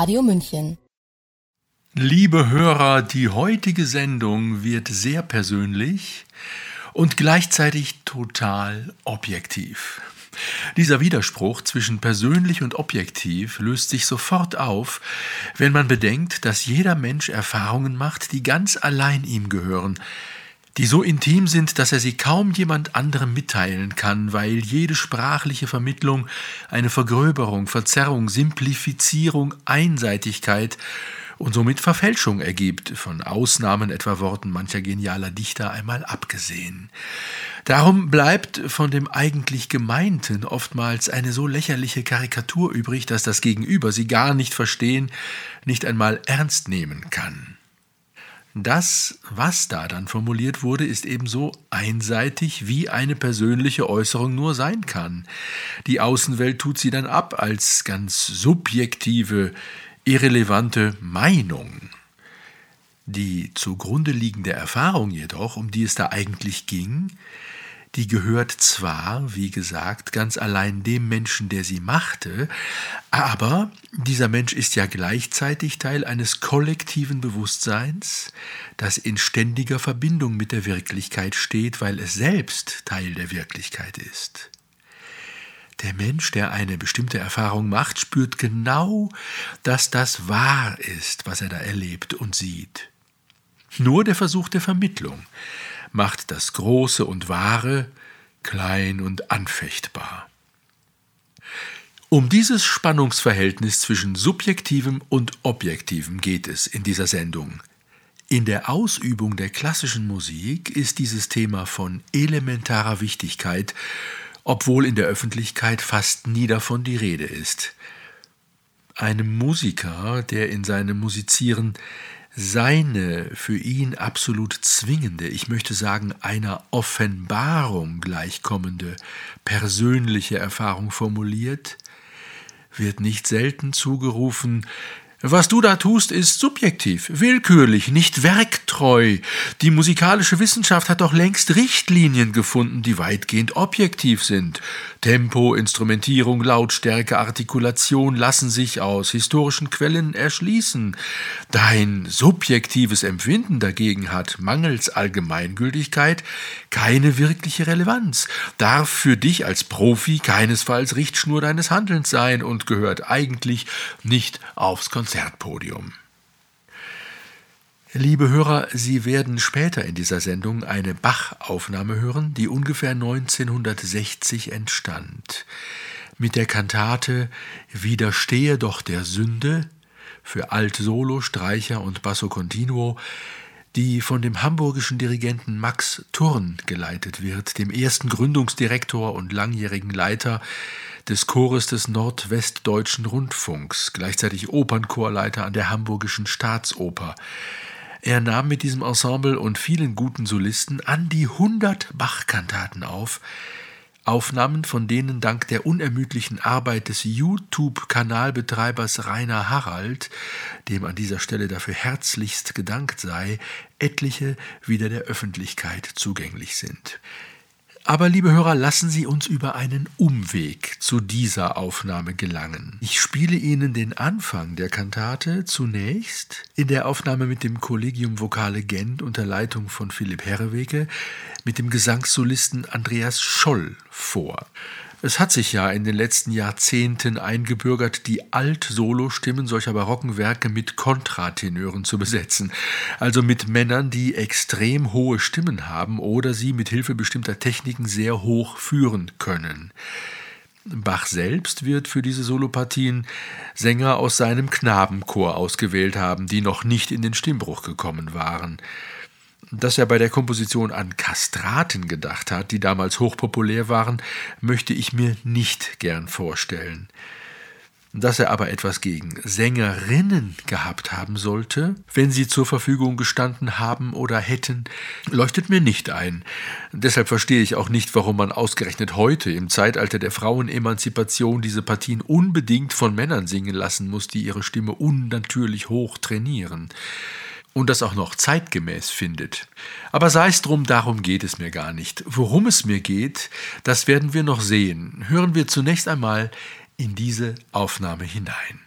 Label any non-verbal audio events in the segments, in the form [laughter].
Radio München. Liebe Hörer, die heutige Sendung wird sehr persönlich und gleichzeitig total objektiv. Dieser Widerspruch zwischen persönlich und objektiv löst sich sofort auf, wenn man bedenkt, dass jeder Mensch Erfahrungen macht, die ganz allein ihm gehören, die so intim sind, dass er sie kaum jemand anderem mitteilen kann, weil jede sprachliche Vermittlung eine Vergröberung, Verzerrung, Simplifizierung, Einseitigkeit und somit Verfälschung ergibt, von Ausnahmen etwa Worten mancher genialer Dichter einmal abgesehen. Darum bleibt von dem eigentlich Gemeinten oftmals eine so lächerliche Karikatur übrig, dass das Gegenüber sie gar nicht verstehen, nicht einmal ernst nehmen kann. Das, was da dann formuliert wurde, ist ebenso einseitig, wie eine persönliche Äußerung nur sein kann. Die Außenwelt tut sie dann ab als ganz subjektive, irrelevante Meinung. Die zugrunde liegende Erfahrung jedoch, um die es da eigentlich ging, die gehört zwar, wie gesagt, ganz allein dem Menschen, der sie machte, aber dieser Mensch ist ja gleichzeitig Teil eines kollektiven Bewusstseins, das in ständiger Verbindung mit der Wirklichkeit steht, weil es selbst Teil der Wirklichkeit ist. Der Mensch, der eine bestimmte Erfahrung macht, spürt genau, dass das wahr ist, was er da erlebt und sieht. Nur der Versuch der Vermittlung, macht das Große und Wahre klein und anfechtbar. Um dieses Spannungsverhältnis zwischen subjektivem und objektivem geht es in dieser Sendung. In der Ausübung der klassischen Musik ist dieses Thema von elementarer Wichtigkeit, obwohl in der Öffentlichkeit fast nie davon die Rede ist. Einem Musiker, der in seinem Musizieren seine für ihn absolut zwingende, ich möchte sagen einer Offenbarung gleichkommende persönliche Erfahrung formuliert, wird nicht selten zugerufen, was du da tust, ist subjektiv, willkürlich, nicht werktreu. Die musikalische Wissenschaft hat doch längst Richtlinien gefunden, die weitgehend objektiv sind. Tempo, Instrumentierung, Lautstärke, Artikulation lassen sich aus historischen Quellen erschließen. Dein subjektives Empfinden dagegen hat mangels Allgemeingültigkeit keine wirkliche Relevanz, darf für dich als Profi keinesfalls Richtschnur deines Handelns sein und gehört eigentlich nicht aufs Konzert. Konzertpodium. Liebe Hörer, Sie werden später in dieser Sendung eine Bach-Aufnahme hören, die ungefähr 1960 entstand. Mit der Kantate Widerstehe doch der Sünde für Alt-Solo, Streicher und Basso Continuo, die von dem hamburgischen Dirigenten Max Thurn geleitet wird, dem ersten Gründungsdirektor und langjährigen Leiter des Chores des Nordwestdeutschen Rundfunks, gleichzeitig Opernchorleiter an der Hamburgischen Staatsoper. Er nahm mit diesem Ensemble und vielen guten Solisten an die 100 Bach-Kantaten auf, Aufnahmen, von denen dank der unermüdlichen Arbeit des YouTube-Kanalbetreibers Rainer Harald, dem an dieser Stelle dafür herzlichst gedankt sei, etliche wieder der Öffentlichkeit zugänglich sind. Aber liebe Hörer, lassen Sie uns über einen Umweg zu dieser Aufnahme gelangen. Ich spiele Ihnen den Anfang der Kantate zunächst in der Aufnahme mit dem Collegium Vocale Gent unter Leitung von Philipp Herrewege mit dem Gesangssolisten Andreas Scholl vor. Es hat sich ja in den letzten Jahrzehnten eingebürgert, die Alt-Solo-Stimmen solcher barocken Werke mit Kontratenören zu besetzen, also mit Männern, die extrem hohe Stimmen haben oder sie mit Hilfe bestimmter Techniken sehr hoch führen können. Bach selbst wird für diese Solopartien Sänger aus seinem Knabenchor ausgewählt haben, die noch nicht in den Stimmbruch gekommen waren. Dass er bei der Komposition an Kastraten gedacht hat, die damals hochpopulär waren, möchte ich mir nicht gern vorstellen. Dass er aber etwas gegen Sängerinnen gehabt haben sollte, wenn sie zur Verfügung gestanden haben oder hätten, leuchtet mir nicht ein. Deshalb verstehe ich auch nicht, warum man ausgerechnet heute, im Zeitalter der Frauenemanzipation, diese Partien unbedingt von Männern singen lassen muss, die ihre Stimme unnatürlich hoch trainieren und das auch noch zeitgemäß findet. Aber sei es drum, darum geht es mir gar nicht. Worum es mir geht, das werden wir noch sehen. Hören wir zunächst einmal in diese Aufnahme hinein.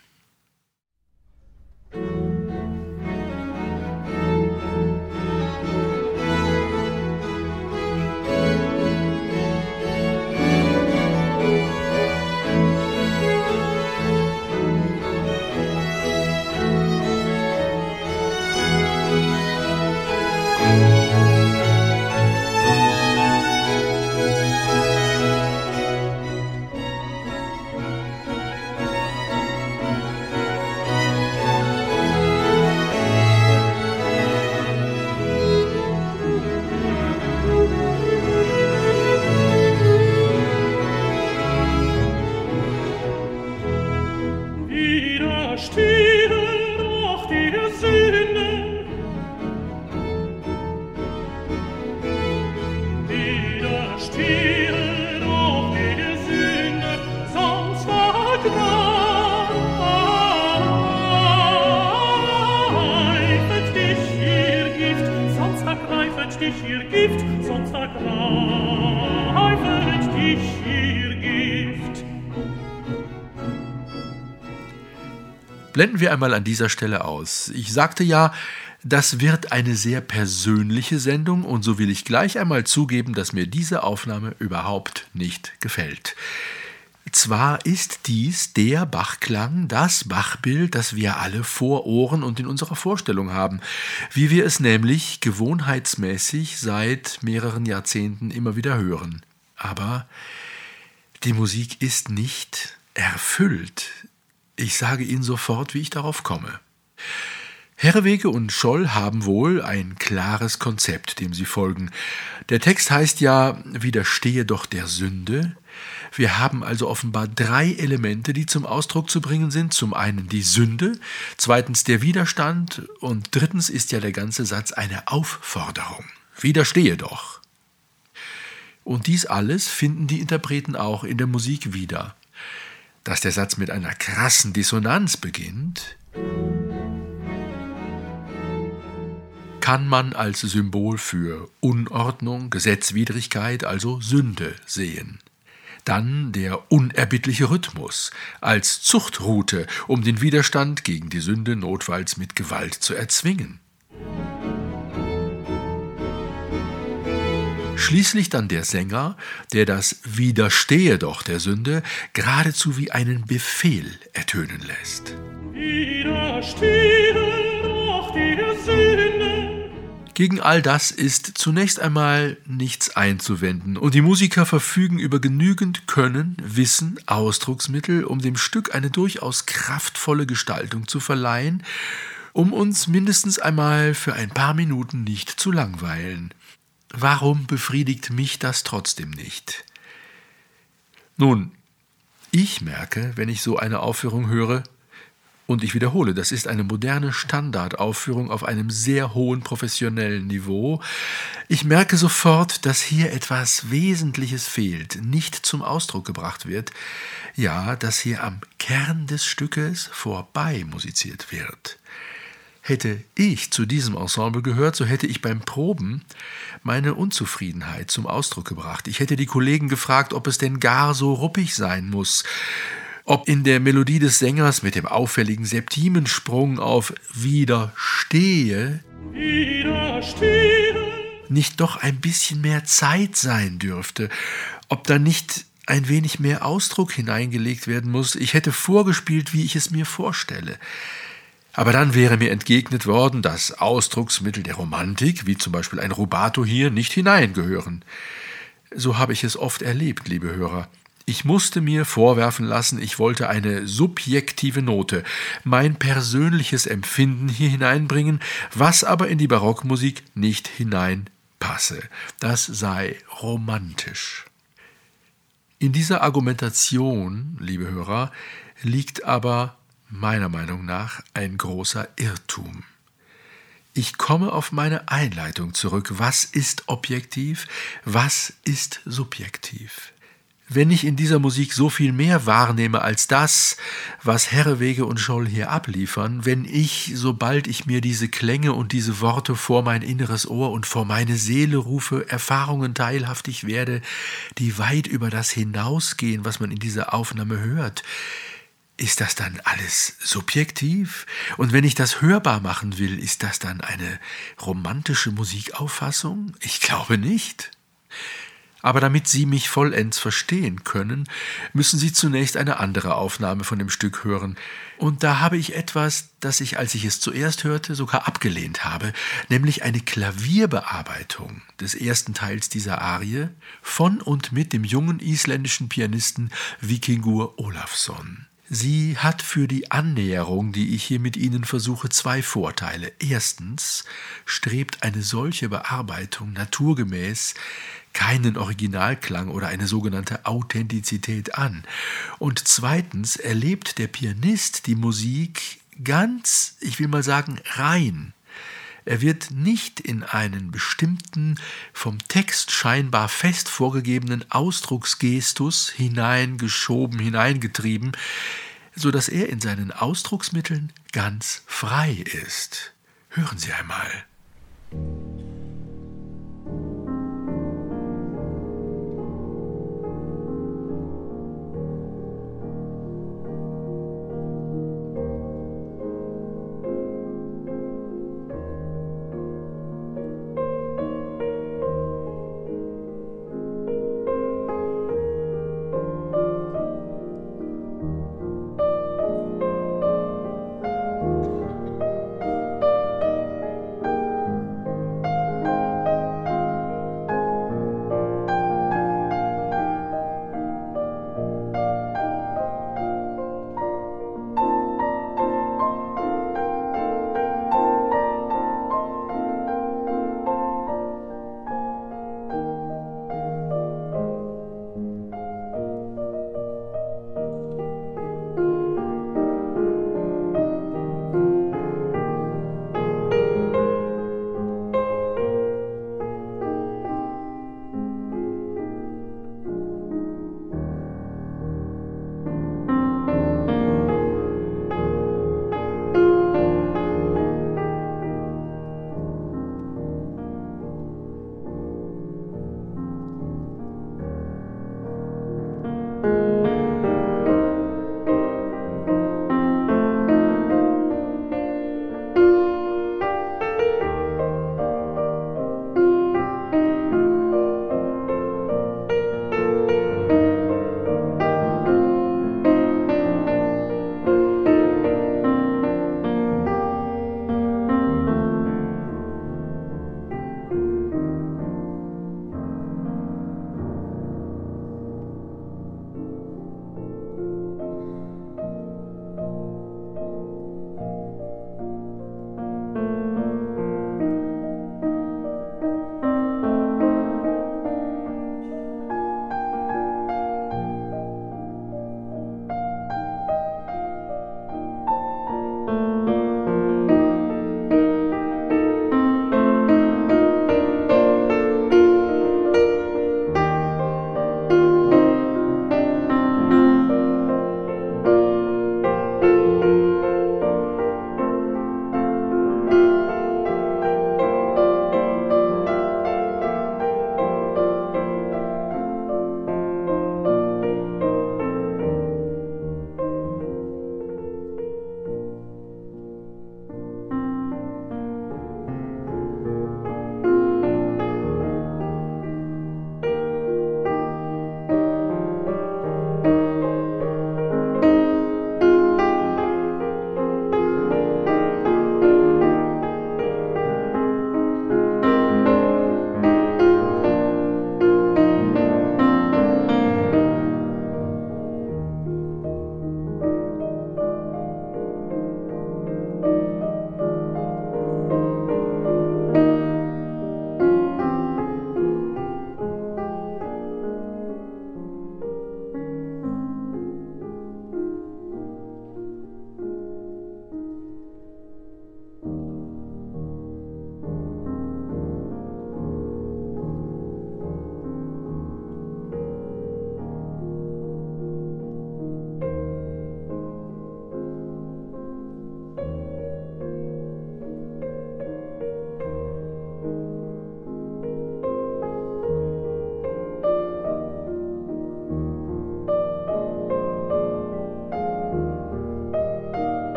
Blenden wir einmal an dieser Stelle aus. Ich sagte ja, das wird eine sehr persönliche Sendung und so will ich gleich einmal zugeben, dass mir diese Aufnahme überhaupt nicht gefällt. Zwar ist dies der Bachklang, das Bachbild, das wir alle vor Ohren und in unserer Vorstellung haben, wie wir es nämlich gewohnheitsmäßig seit mehreren Jahrzehnten immer wieder hören. Aber die Musik ist nicht erfüllt, ich sage Ihnen sofort, wie ich darauf komme. Herrewege und Scholl haben wohl ein klares Konzept, dem sie folgen. Der Text heißt ja, widerstehe doch der Sünde. Wir haben also offenbar drei Elemente, die zum Ausdruck zu bringen sind. Zum einen die Sünde, zweitens der Widerstand und drittens ist ja der ganze Satz eine Aufforderung. Widerstehe doch. Und dies alles finden die Interpreten auch in der Musik wieder dass der Satz mit einer krassen Dissonanz beginnt, kann man als Symbol für Unordnung, Gesetzwidrigkeit, also Sünde sehen. Dann der unerbittliche Rhythmus als Zuchtroute, um den Widerstand gegen die Sünde notfalls mit Gewalt zu erzwingen. Schließlich dann der Sänger, der das Widerstehe doch der Sünde geradezu wie einen Befehl ertönen lässt. Widerstehe doch der Sünde. Gegen all das ist zunächst einmal nichts einzuwenden, und die Musiker verfügen über genügend Können, Wissen, Ausdrucksmittel, um dem Stück eine durchaus kraftvolle Gestaltung zu verleihen, um uns mindestens einmal für ein paar Minuten nicht zu langweilen. Warum befriedigt mich das trotzdem nicht? Nun, ich merke, wenn ich so eine Aufführung höre, und ich wiederhole, das ist eine moderne Standardaufführung auf einem sehr hohen professionellen Niveau. Ich merke sofort, dass hier etwas Wesentliches fehlt, nicht zum Ausdruck gebracht wird, ja, dass hier am Kern des Stückes vorbei musiziert wird. Hätte ich zu diesem Ensemble gehört, so hätte ich beim Proben meine Unzufriedenheit zum Ausdruck gebracht. Ich hätte die Kollegen gefragt, ob es denn gar so ruppig sein muss, ob in der Melodie des Sängers mit dem auffälligen Septimensprung auf Widerstehe, Widerstehe nicht doch ein bisschen mehr Zeit sein dürfte, ob da nicht ein wenig mehr Ausdruck hineingelegt werden muss. Ich hätte vorgespielt, wie ich es mir vorstelle. Aber dann wäre mir entgegnet worden, dass Ausdrucksmittel der Romantik, wie zum Beispiel ein Rubato hier, nicht hineingehören. So habe ich es oft erlebt, liebe Hörer. Ich musste mir vorwerfen lassen, ich wollte eine subjektive Note, mein persönliches Empfinden hier hineinbringen, was aber in die Barockmusik nicht hineinpasse. Das sei romantisch. In dieser Argumentation, liebe Hörer, liegt aber meiner Meinung nach ein großer Irrtum. Ich komme auf meine Einleitung zurück. Was ist objektiv? Was ist subjektiv? Wenn ich in dieser Musik so viel mehr wahrnehme als das, was Herrewege und Scholl hier abliefern, wenn ich, sobald ich mir diese Klänge und diese Worte vor mein inneres Ohr und vor meine Seele rufe, Erfahrungen teilhaftig werde, die weit über das hinausgehen, was man in dieser Aufnahme hört, ist das dann alles subjektiv? Und wenn ich das hörbar machen will, ist das dann eine romantische Musikauffassung? Ich glaube nicht. Aber damit Sie mich vollends verstehen können, müssen Sie zunächst eine andere Aufnahme von dem Stück hören. Und da habe ich etwas, das ich, als ich es zuerst hörte, sogar abgelehnt habe, nämlich eine Klavierbearbeitung des ersten Teils dieser Arie von und mit dem jungen isländischen Pianisten Vikingur Olafsson. Sie hat für die Annäherung, die ich hier mit Ihnen versuche, zwei Vorteile. Erstens strebt eine solche Bearbeitung naturgemäß keinen Originalklang oder eine sogenannte Authentizität an. Und zweitens erlebt der Pianist die Musik ganz, ich will mal sagen, rein er wird nicht in einen bestimmten, vom Text scheinbar fest vorgegebenen Ausdrucksgestus hineingeschoben, hineingetrieben, so dass er in seinen Ausdrucksmitteln ganz frei ist. Hören Sie einmal.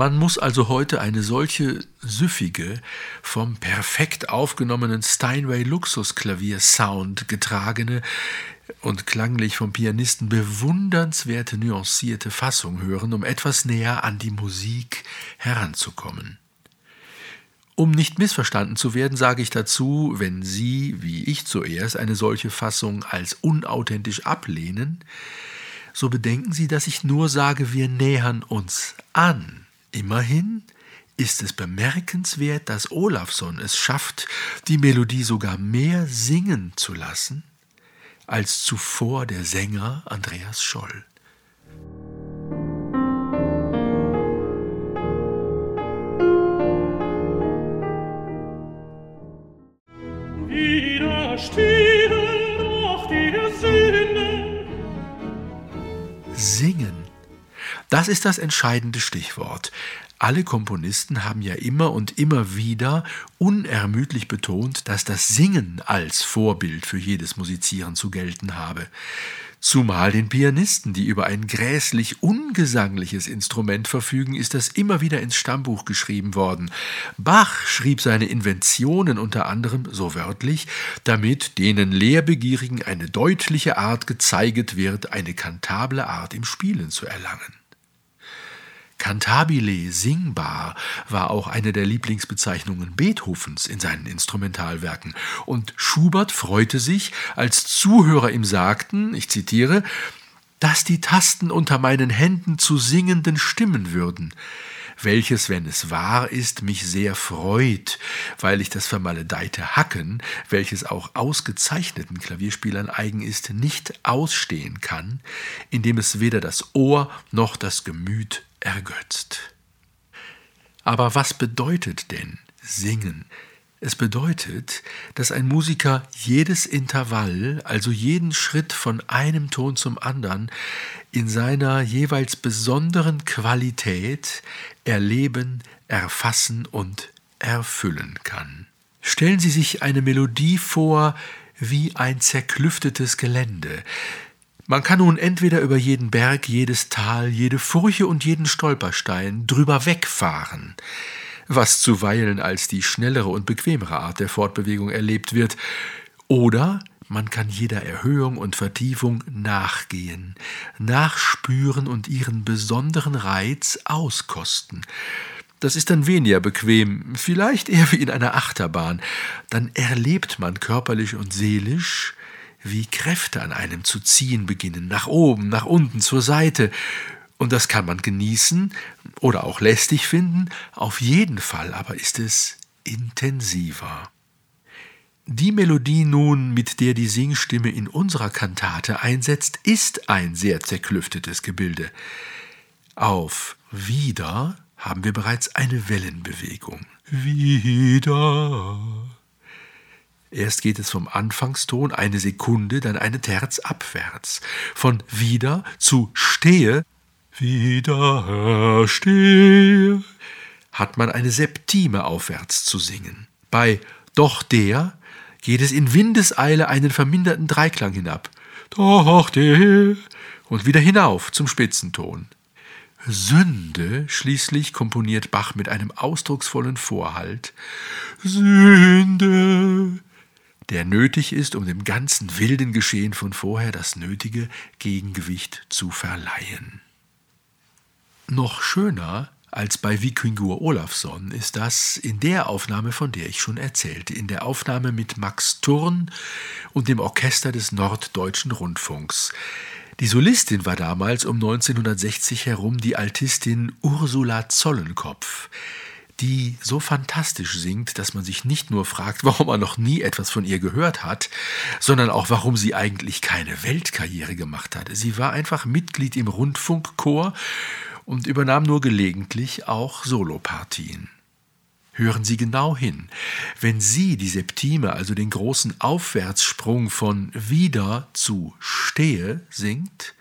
Man muss also heute eine solche süffige, vom perfekt aufgenommenen Steinway Luxusklavier-Sound getragene und klanglich vom Pianisten bewundernswerte nuancierte Fassung hören, um etwas näher an die Musik heranzukommen. Um nicht missverstanden zu werden, sage ich dazu, wenn Sie, wie ich zuerst, eine solche Fassung als unauthentisch ablehnen, so bedenken Sie, dass ich nur sage, wir nähern uns an. Immerhin ist es bemerkenswert, dass Olafsson es schafft, die Melodie sogar mehr singen zu lassen, als zuvor der Sänger Andreas Scholl. Singen. Das ist das entscheidende Stichwort. Alle Komponisten haben ja immer und immer wieder unermüdlich betont, dass das Singen als Vorbild für jedes Musizieren zu gelten habe. Zumal den Pianisten, die über ein gräßlich ungesangliches Instrument verfügen, ist das immer wieder ins Stammbuch geschrieben worden. Bach schrieb seine Inventionen unter anderem so wörtlich, damit denen Lehrbegierigen eine deutliche Art gezeiget wird, eine kantable Art im Spielen zu erlangen. Cantabile, singbar, war auch eine der Lieblingsbezeichnungen Beethovens in seinen Instrumentalwerken. Und Schubert freute sich, als Zuhörer ihm sagten, ich zitiere, dass die Tasten unter meinen Händen zu singenden Stimmen würden, welches, wenn es wahr ist, mich sehr freut, weil ich das vermaledeite Hacken, welches auch ausgezeichneten Klavierspielern eigen ist, nicht ausstehen kann, indem es weder das Ohr noch das Gemüt ergötzt. Aber was bedeutet denn singen? Es bedeutet, dass ein Musiker jedes Intervall, also jeden Schritt von einem Ton zum anderen, in seiner jeweils besonderen Qualität erleben, erfassen und erfüllen kann. Stellen Sie sich eine Melodie vor wie ein zerklüftetes Gelände, man kann nun entweder über jeden Berg, jedes Tal, jede Furche und jeden Stolperstein drüber wegfahren, was zuweilen als die schnellere und bequemere Art der Fortbewegung erlebt wird, oder man kann jeder Erhöhung und Vertiefung nachgehen, nachspüren und ihren besonderen Reiz auskosten. Das ist dann weniger bequem, vielleicht eher wie in einer Achterbahn. Dann erlebt man körperlich und seelisch, wie Kräfte an einem zu ziehen beginnen, nach oben, nach unten, zur Seite. Und das kann man genießen oder auch lästig finden, auf jeden Fall aber ist es intensiver. Die Melodie nun, mit der die Singstimme in unserer Kantate einsetzt, ist ein sehr zerklüftetes Gebilde. Auf wieder haben wir bereits eine Wellenbewegung. Wieder Erst geht es vom Anfangston eine Sekunde, dann eine Terz abwärts. Von wieder zu stehe, wieder stehe, hat man eine Septime aufwärts zu singen. Bei doch der geht es in Windeseile einen verminderten Dreiklang hinab. Doch der und wieder hinauf zum Spitzenton. Sünde schließlich komponiert Bach mit einem ausdrucksvollen Vorhalt. Sünde der nötig ist, um dem ganzen wilden Geschehen von vorher das nötige Gegengewicht zu verleihen. Noch schöner als bei Vikingur Olafsson ist das in der Aufnahme, von der ich schon erzählte, in der Aufnahme mit Max Thurn und dem Orchester des Norddeutschen Rundfunks. Die Solistin war damals um 1960 herum die Altistin Ursula Zollenkopf die so fantastisch singt, dass man sich nicht nur fragt, [laughs] warum man noch nie etwas von ihr gehört hat, sondern auch warum sie eigentlich keine Weltkarriere gemacht hat. Sie war einfach Mitglied im Rundfunkchor und übernahm nur gelegentlich auch Solopartien. Hören Sie genau hin. Wenn sie die Septime, also den großen Aufwärtssprung von wieder zu stehe singt,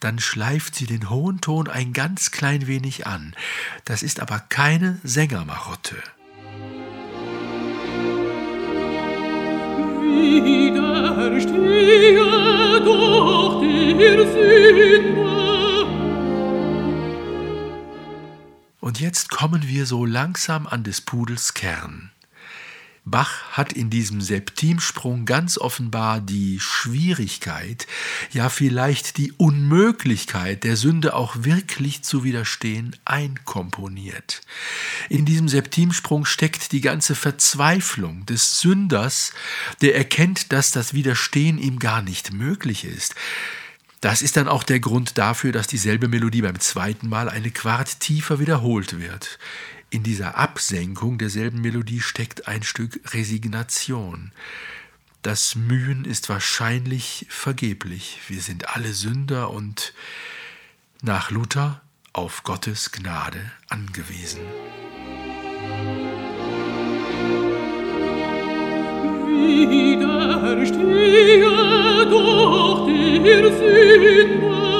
dann schleift sie den hohen Ton ein ganz klein wenig an. Das ist aber keine Sängermarotte. Widerstehe doch der Sünde. Und jetzt kommen wir so langsam an des Pudels Kern. Bach hat in diesem Septimsprung ganz offenbar die Schwierigkeit, ja vielleicht die Unmöglichkeit der Sünde auch wirklich zu widerstehen, einkomponiert. In diesem Septimsprung steckt die ganze Verzweiflung des Sünders, der erkennt, dass das Widerstehen ihm gar nicht möglich ist. Das ist dann auch der Grund dafür, dass dieselbe Melodie beim zweiten Mal eine Quart tiefer wiederholt wird. In dieser Absenkung derselben Melodie steckt ein Stück Resignation. Das Mühen ist wahrscheinlich vergeblich. Wir sind alle Sünder und nach Luther auf Gottes Gnade angewiesen. Widerstehe doch der Sünder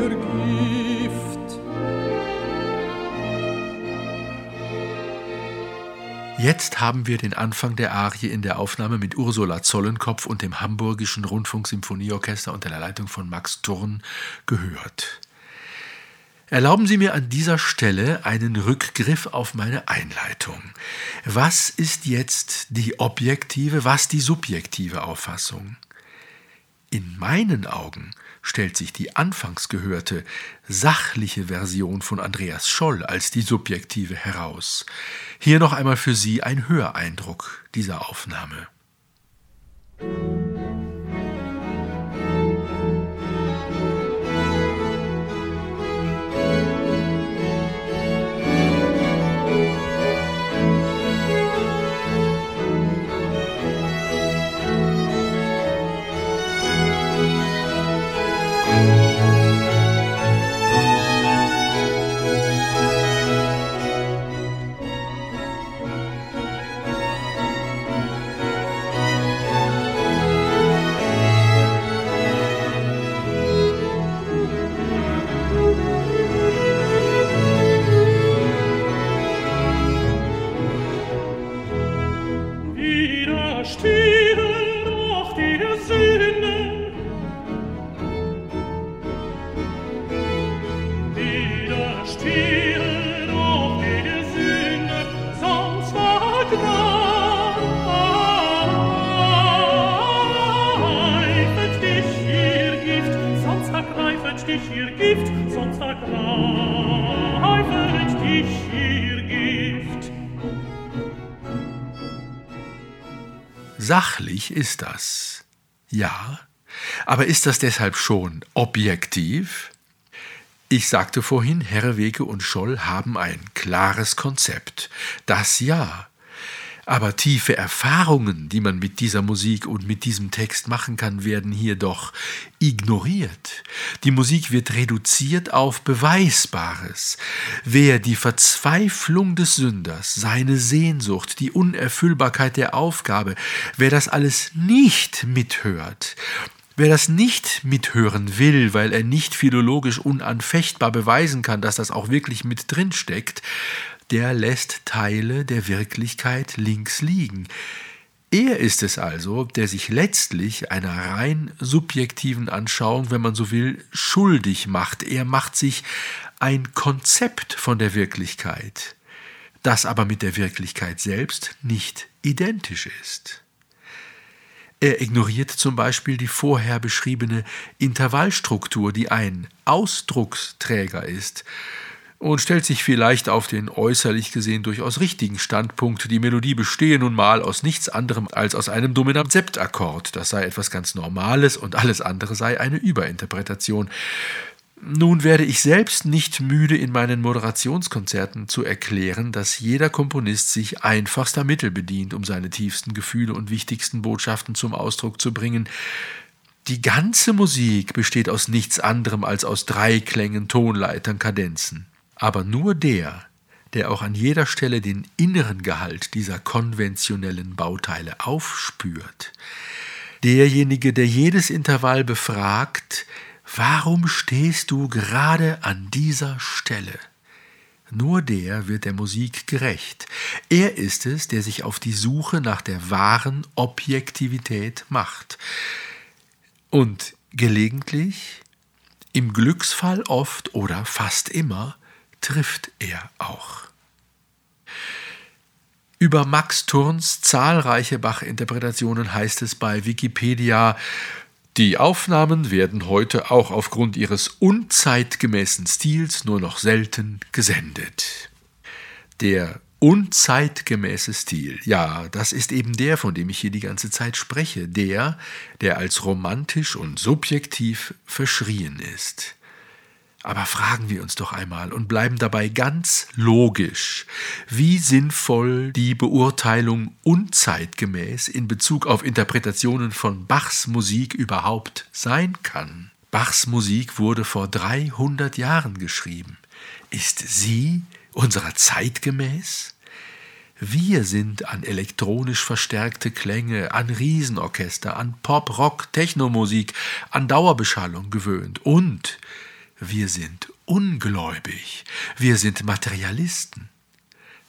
Jetzt haben wir den Anfang der Arie in der Aufnahme mit Ursula Zollenkopf und dem Hamburgischen Rundfunksymphonieorchester unter der Leitung von Max Thurn gehört. Erlauben Sie mir an dieser Stelle einen Rückgriff auf meine Einleitung. Was ist jetzt die objektive, was die subjektive Auffassung? In meinen Augen stellt sich die anfangs gehörte sachliche Version von Andreas Scholl als die subjektive heraus. Hier noch einmal für Sie ein Höreindruck dieser Aufnahme. Sachlich ist das. Ja, aber ist das deshalb schon objektiv? Ich sagte vorhin, Herrewege und Scholl haben ein klares Konzept. Das ja. Aber tiefe Erfahrungen, die man mit dieser Musik und mit diesem Text machen kann, werden hier doch ignoriert. Die Musik wird reduziert auf Beweisbares. Wer die Verzweiflung des Sünders, seine Sehnsucht, die Unerfüllbarkeit der Aufgabe, wer das alles nicht mithört, Wer das nicht mithören will, weil er nicht philologisch unanfechtbar beweisen kann, dass das auch wirklich mit drin steckt, der lässt Teile der Wirklichkeit links liegen. Er ist es also, der sich letztlich einer rein subjektiven Anschauung, wenn man so will, schuldig macht. Er macht sich ein Konzept von der Wirklichkeit, das aber mit der Wirklichkeit selbst nicht identisch ist. Er ignoriert zum Beispiel die vorher beschriebene Intervallstruktur, die ein Ausdrucksträger ist und stellt sich vielleicht auf den äußerlich gesehen durchaus richtigen Standpunkt, die Melodie bestehe nun mal aus nichts anderem als aus einem dominant Septakkord. Das sei etwas ganz Normales und alles andere sei eine Überinterpretation. Nun werde ich selbst nicht müde, in meinen Moderationskonzerten zu erklären, dass jeder Komponist sich einfachster Mittel bedient, um seine tiefsten Gefühle und wichtigsten Botschaften zum Ausdruck zu bringen. Die ganze Musik besteht aus nichts anderem als aus Dreiklängen, Tonleitern, Kadenzen. Aber nur der, der auch an jeder Stelle den inneren Gehalt dieser konventionellen Bauteile aufspürt, derjenige, der jedes Intervall befragt, warum stehst du gerade an dieser Stelle? Nur der wird der Musik gerecht. Er ist es, der sich auf die Suche nach der wahren Objektivität macht. Und gelegentlich, im Glücksfall oft oder fast immer, trifft er auch. Über Max Thurns zahlreiche Bach-Interpretationen heißt es bei Wikipedia, die Aufnahmen werden heute auch aufgrund ihres unzeitgemäßen Stils nur noch selten gesendet. Der unzeitgemäße Stil, ja, das ist eben der, von dem ich hier die ganze Zeit spreche, der, der als romantisch und subjektiv verschrien ist. Aber fragen wir uns doch einmal und bleiben dabei ganz logisch, wie sinnvoll die Beurteilung unzeitgemäß in Bezug auf Interpretationen von Bachs Musik überhaupt sein kann. Bachs Musik wurde vor 300 Jahren geschrieben. Ist sie unserer Zeit gemäß? Wir sind an elektronisch verstärkte Klänge, an Riesenorchester, an Pop, Rock, Technomusik, an Dauerbeschallung gewöhnt und wir sind ungläubig, wir sind Materialisten.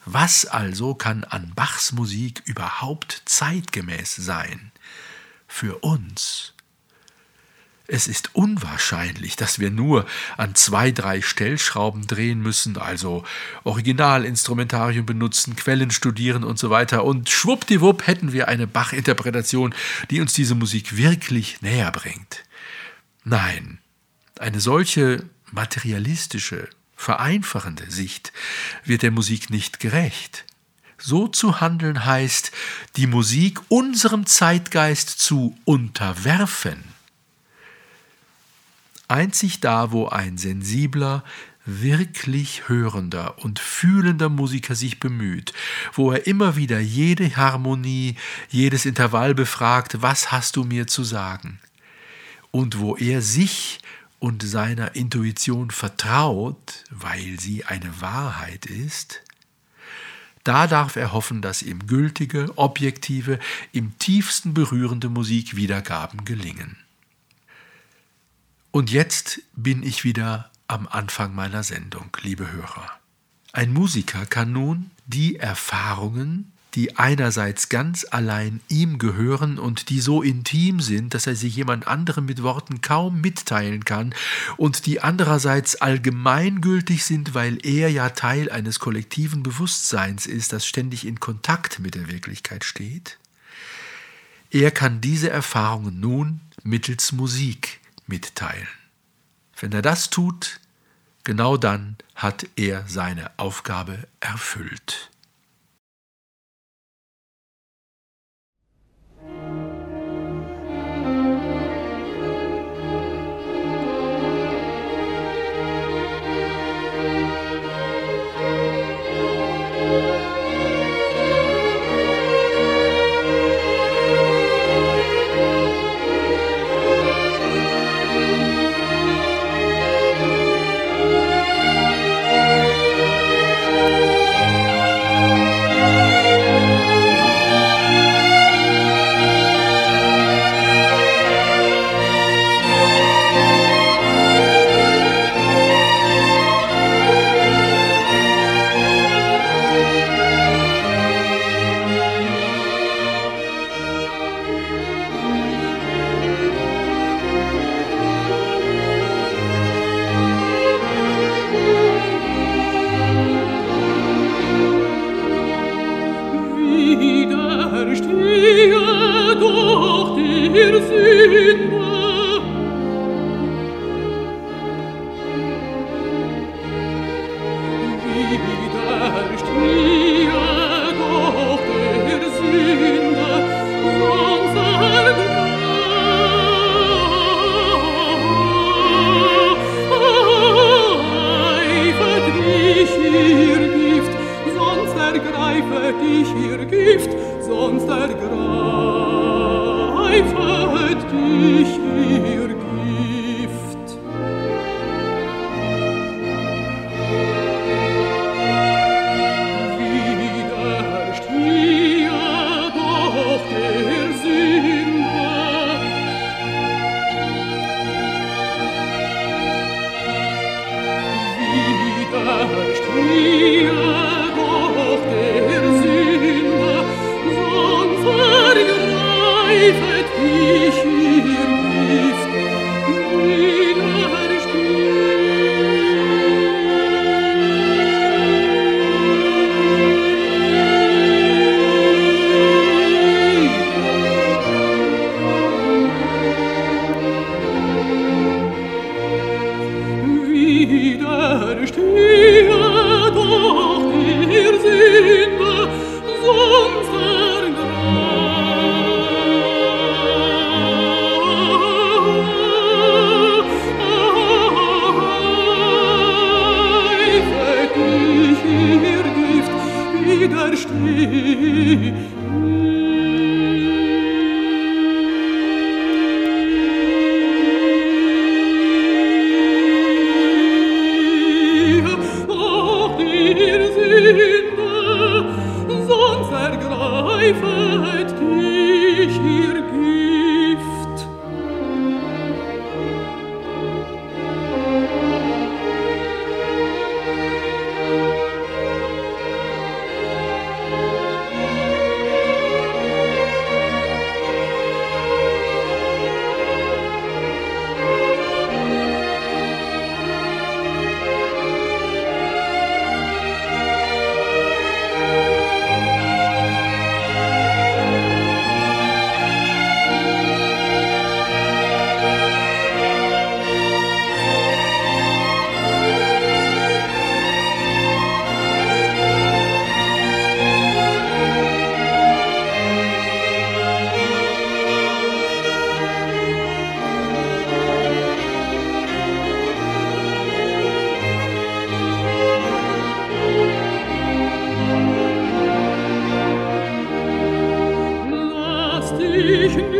Was also kann an Bachs Musik überhaupt zeitgemäß sein? Für uns. Es ist unwahrscheinlich, dass wir nur an zwei, drei Stellschrauben drehen müssen, also Originalinstrumentarium benutzen, Quellen studieren und so weiter, und schwuppdiwupp hätten wir eine Bach-Interpretation, die uns diese Musik wirklich näher bringt. Nein, eine solche materialistische, vereinfachende Sicht wird der Musik nicht gerecht. So zu handeln heißt, die Musik unserem Zeitgeist zu unterwerfen. Einzig da, wo ein sensibler, wirklich hörender und fühlender Musiker sich bemüht, wo er immer wieder jede Harmonie, jedes Intervall befragt, was hast du mir zu sagen? Und wo er sich und seiner Intuition vertraut, weil sie eine Wahrheit ist, da darf er hoffen, dass ihm gültige, objektive, im tiefsten berührende Musikwiedergaben gelingen. Und jetzt bin ich wieder am Anfang meiner Sendung, liebe Hörer. Ein Musiker kann nun die Erfahrungen, die einerseits ganz allein ihm gehören und die so intim sind, dass er sie jemand anderem mit Worten kaum mitteilen kann, und die andererseits allgemeingültig sind, weil er ja Teil eines kollektiven Bewusstseins ist, das ständig in Kontakt mit der Wirklichkeit steht. Er kann diese Erfahrungen nun mittels Musik mitteilen. Wenn er das tut, genau dann hat er seine Aufgabe erfüllt.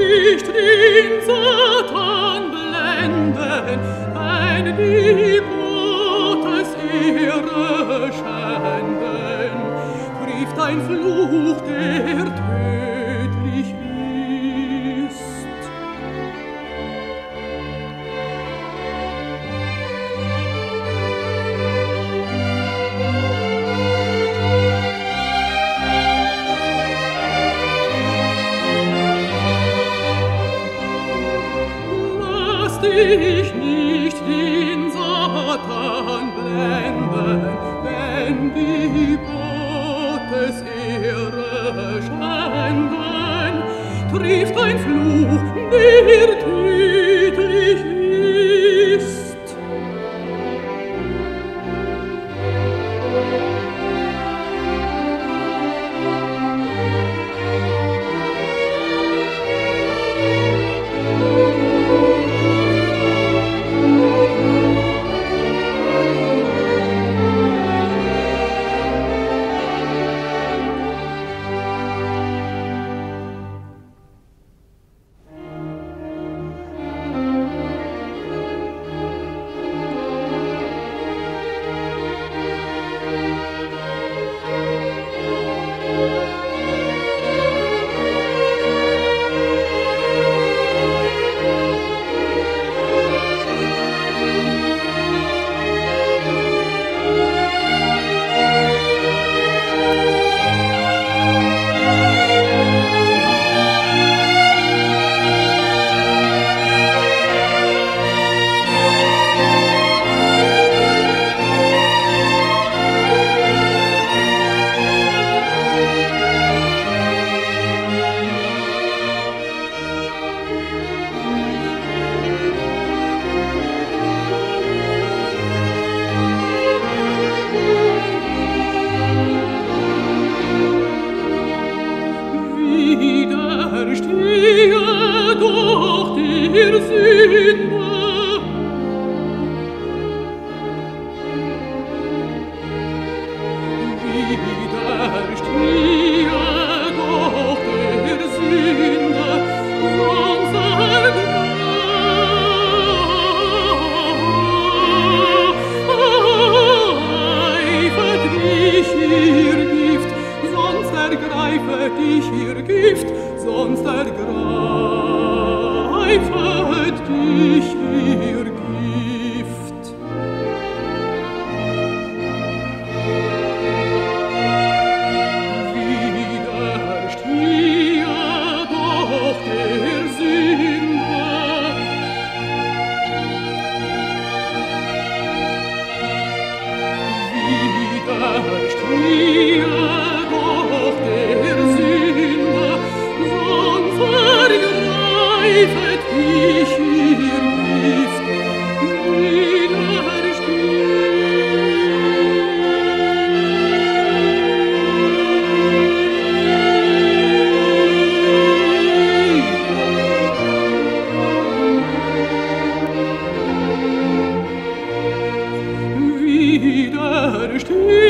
nicht den Satan blenden, ein Liebling. verstehen.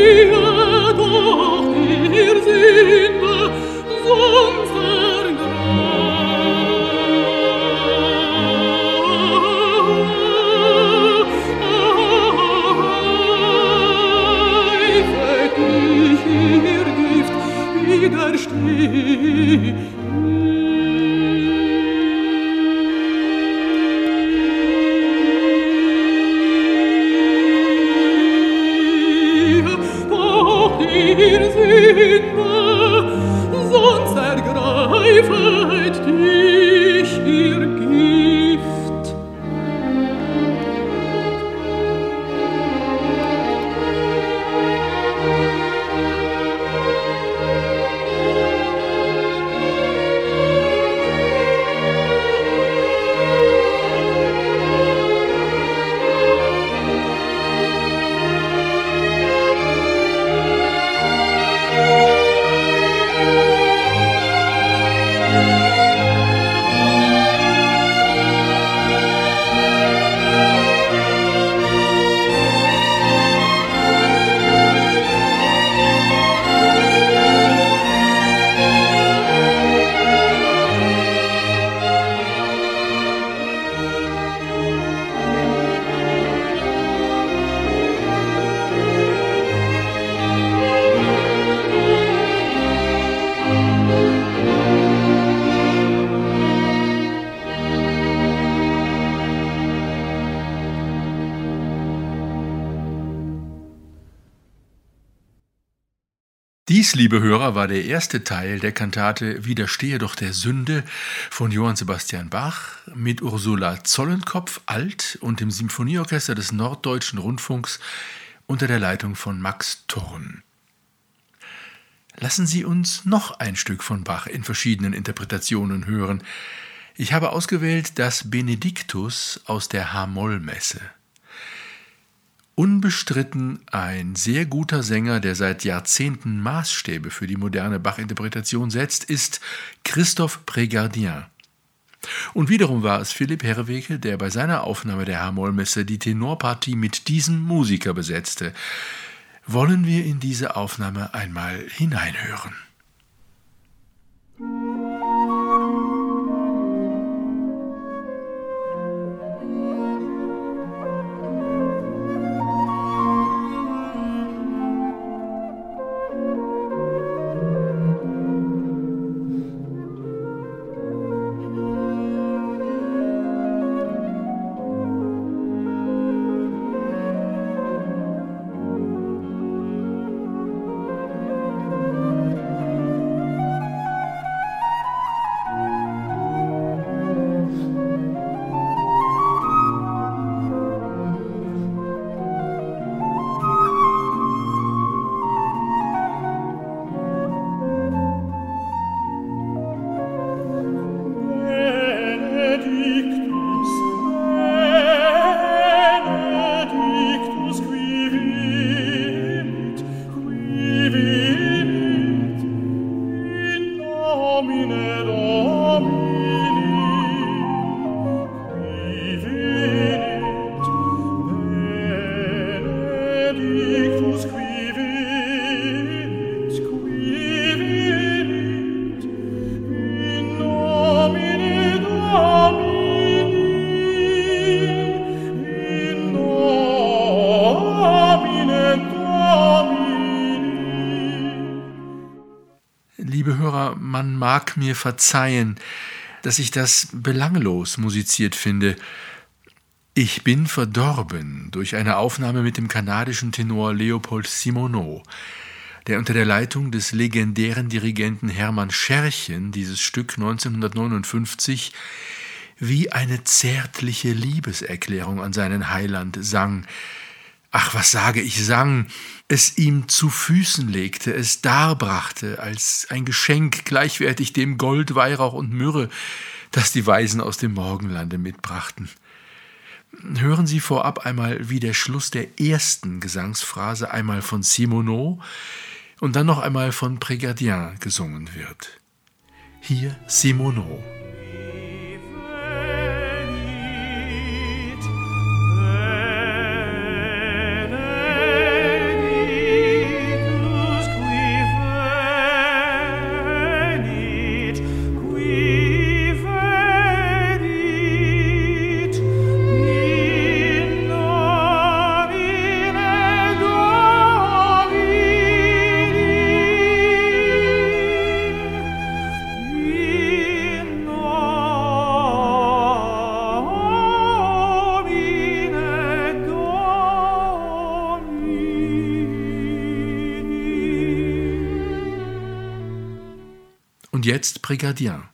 Dies, liebe Hörer, war der erste Teil der Kantate Widerstehe doch der Sünde von Johann Sebastian Bach mit Ursula Zollenkopf alt und dem Symphonieorchester des Norddeutschen Rundfunks unter der Leitung von Max Thorn. Lassen Sie uns noch ein Stück von Bach in verschiedenen Interpretationen hören. Ich habe ausgewählt das Benediktus aus der H-Moll-Messe. Unbestritten ein sehr guter Sänger, der seit Jahrzehnten Maßstäbe für die moderne Bach-Interpretation setzt, ist Christophe Prégardien. Und wiederum war es Philipp Herwege, der bei seiner Aufnahme der H-Moll-Messe die Tenorpartie mit diesem Musiker besetzte. Wollen wir in diese Aufnahme einmal hineinhören? Mir verzeihen, dass ich das belanglos musiziert finde. Ich bin verdorben durch eine Aufnahme mit dem kanadischen Tenor Leopold Simoneau, der unter der Leitung des legendären Dirigenten Hermann Scherchen dieses Stück 1959 wie eine zärtliche Liebeserklärung an seinen Heiland sang, ach was sage ich, sang, es ihm zu Füßen legte, es darbrachte als ein Geschenk gleichwertig dem Gold, Weihrauch und Myrrhe, das die Weisen aus dem Morgenlande mitbrachten. Hören Sie vorab einmal, wie der Schluss der ersten Gesangsphrase einmal von Simoneau und dann noch einmal von Prégardien gesungen wird. Hier Simoneau. Jetzt Brigadier.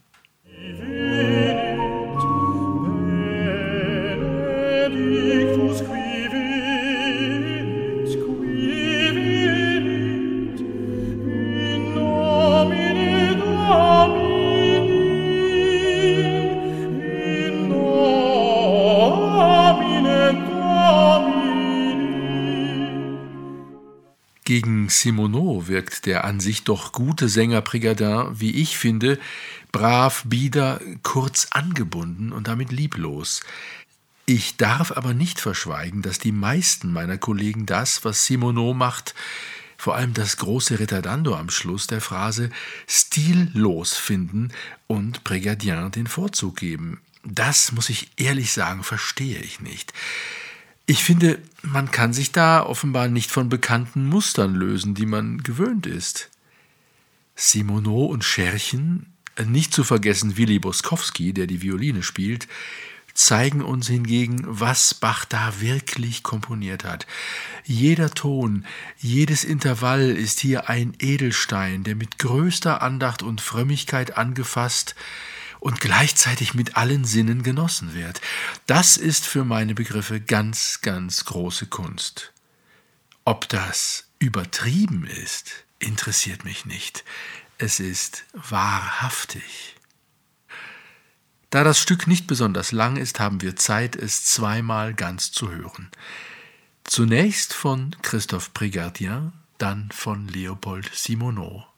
Wirkt der an sich doch gute Sänger Prigadin, wie ich finde, brav, bieder, kurz angebunden und damit lieblos. Ich darf aber nicht verschweigen, dass die meisten meiner Kollegen das, was Simoneau macht, vor allem das große Retardando am Schluss der Phrase, stillos finden und Brigadier den Vorzug geben. Das, muss ich ehrlich sagen, verstehe ich nicht. Ich finde, man kann sich da offenbar nicht von bekannten Mustern lösen, die man gewöhnt ist. Simoneau und Scherchen, nicht zu vergessen Willi Boskowski, der die Violine spielt, zeigen uns hingegen, was Bach da wirklich komponiert hat. Jeder Ton, jedes Intervall ist hier ein Edelstein, der mit größter Andacht und Frömmigkeit angefasst und gleichzeitig mit allen Sinnen genossen wird. Das ist für meine Begriffe ganz, ganz große Kunst. Ob das übertrieben ist, interessiert mich nicht. Es ist wahrhaftig. Da das Stück nicht besonders lang ist, haben wir Zeit, es zweimal ganz zu hören. Zunächst von Christophe Prigardien, dann von Leopold Simoneau.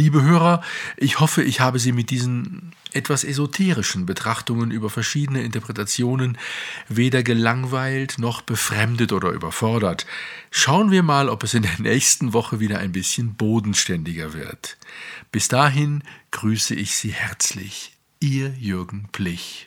Liebe Hörer, ich hoffe, ich habe Sie mit diesen etwas esoterischen Betrachtungen über verschiedene Interpretationen weder gelangweilt noch befremdet oder überfordert. Schauen wir mal, ob es in der nächsten Woche wieder ein bisschen bodenständiger wird. Bis dahin grüße ich Sie herzlich. Ihr Jürgen Plich.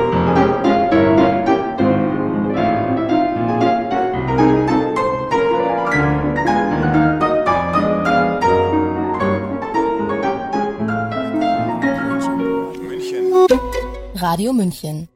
Radio München